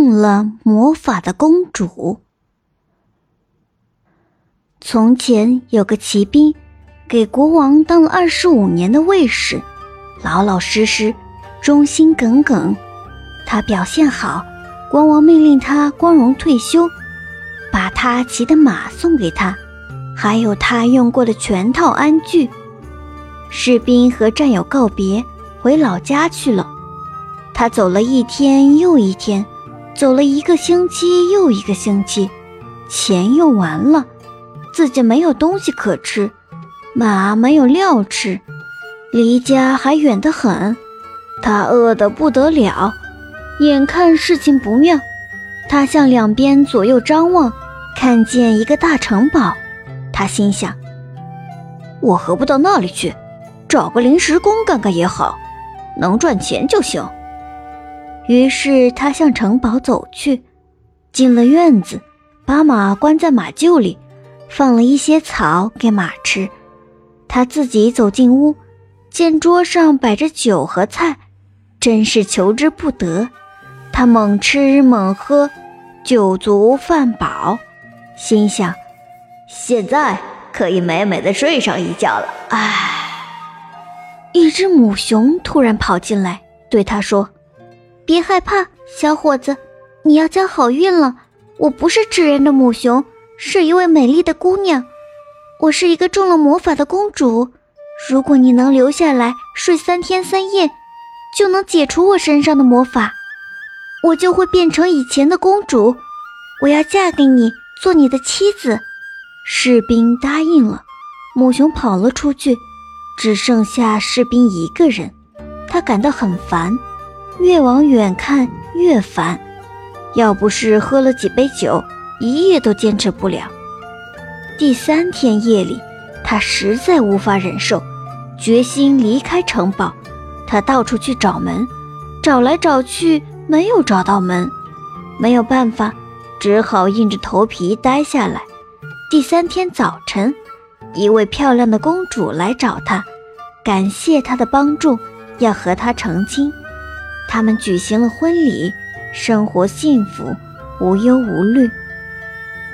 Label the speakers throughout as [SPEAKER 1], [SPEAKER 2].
[SPEAKER 1] 中了魔法的公主。从前有个骑兵，给国王当了二十五年的卫士，老老实实，忠心耿耿。他表现好，国王命令他光荣退休，把他骑的马送给他，还有他用过的全套鞍具。士兵和战友告别，回老家去了。他走了一天又一天，走了一个星期又一个星期，钱用完了。自己没有东西可吃，马没有料吃，离家还远得很，他饿得不得了。眼看事情不妙，他向两边左右张望，看见一个大城堡。他心想：我何不到那里去，找个临时工干干也好，能赚钱就行。于是他向城堡走去，进了院子，把马关在马厩里。放了一些草给马吃，他自己走进屋，见桌上摆着酒和菜，真是求之不得。他猛吃猛喝，酒足饭饱，心想：现在可以美美的睡上一觉了。唉，一只母熊突然跑进来，对他说：“别害怕，小伙子，你要交好运了。我不是吃人的母熊。”是一位美丽的姑娘，我是一个中了魔法的公主。如果你能留下来睡三天三夜，就能解除我身上的魔法，我就会变成以前的公主。我要嫁给你，做你的妻子。士兵答应了，母熊跑了出去，只剩下士兵一个人。他感到很烦，越往远看越烦。要不是喝了几杯酒。一夜都坚持不了。第三天夜里，他实在无法忍受，决心离开城堡。他到处去找门，找来找去没有找到门，没有办法，只好硬着头皮待下来。第三天早晨，一位漂亮的公主来找他，感谢他的帮助，要和他成亲。他们举行了婚礼，生活幸福，无忧无虑。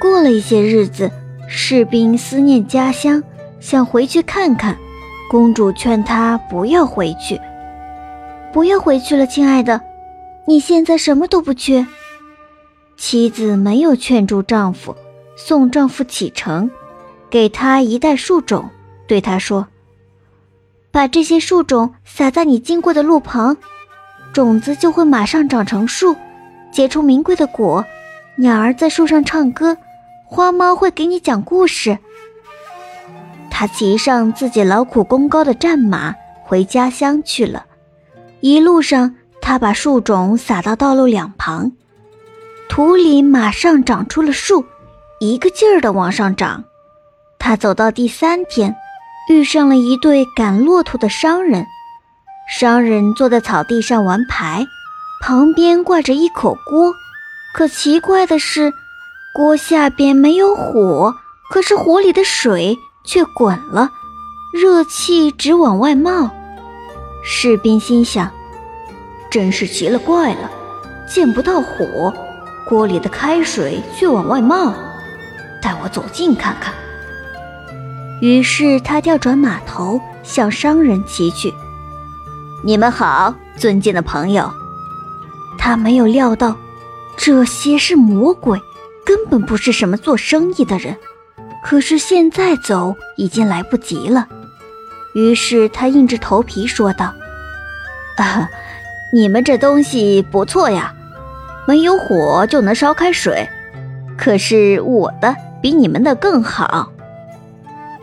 [SPEAKER 1] 过了一些日子，士兵思念家乡，想回去看看。公主劝他不要回去，不要回去了，亲爱的，你现在什么都不缺。妻子没有劝住丈夫，送丈夫启程，给他一袋树种，对他说：“把这些树种撒在你经过的路旁，种子就会马上长成树，结出名贵的果，鸟儿在树上唱歌。”花猫会给你讲故事。他骑上自己劳苦功高的战马回家乡去了。一路上，他把树种撒到道路两旁，土里马上长出了树，一个劲儿地往上长。他走到第三天，遇上了一对赶骆驼的商人。商人坐在草地上玩牌，旁边挂着一口锅。可奇怪的是。锅下边没有火，可是火里的水却滚了，热气直往外冒。士兵心想：真是奇了怪了，见不到火，锅里的开水却往外冒。带我走近看看。于是他调转马头向商人骑去。你们好，尊敬的朋友。他没有料到，这些是魔鬼。根本不是什么做生意的人，可是现在走已经来不及了。于是他硬着头皮说道：“啊，你们这东西不错呀，没有火就能烧开水。可是我的比你们的更好。”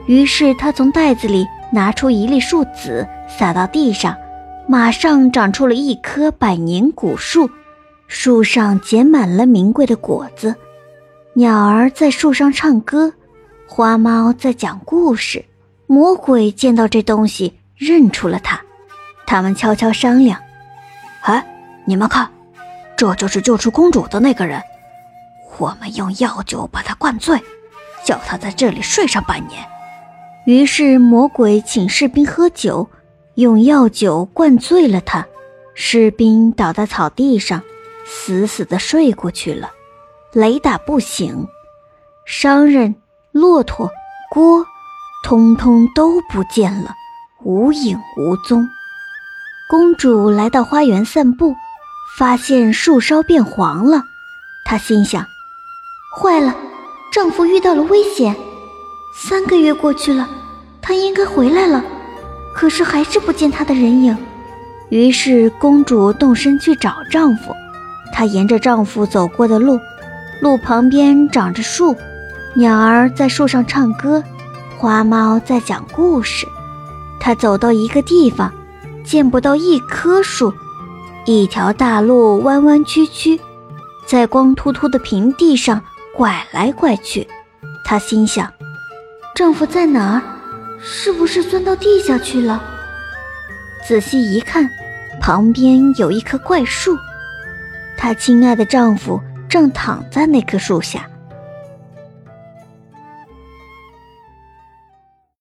[SPEAKER 1] 于是他从袋子里拿出一粒树籽，撒到地上，马上长出了一棵百年古树，树上结满了名贵的果子。鸟儿在树上唱歌，花猫在讲故事。魔鬼见到这东西，认出了它。他们悄悄商量：“哎，你们看，这就是救出公主的那个人。我们用药酒把他灌醉，叫他在这里睡上半年。”于是魔鬼请士兵喝酒，用药酒灌醉了他。士兵倒在草地上，死死的睡过去了，雷打不醒。商人、骆驼、锅，通通都不见了，无影无踪。公主来到花园散步，发现树梢变黄了，她心想：坏了，丈夫遇到了危险。三个月过去了，他应该回来了，可是还是不见他的人影。于是公主动身去找丈夫。她沿着丈夫走过的路，路旁边长着树，鸟儿在树上唱歌，花猫在讲故事。她走到一个地方，见不到一棵树，一条大路弯弯曲曲，在光秃秃的平地上拐来拐去。她心想：丈夫在哪儿？是不是钻到地下去了？仔细一看。旁边有一棵怪树，她亲爱的丈夫正躺在那棵树下。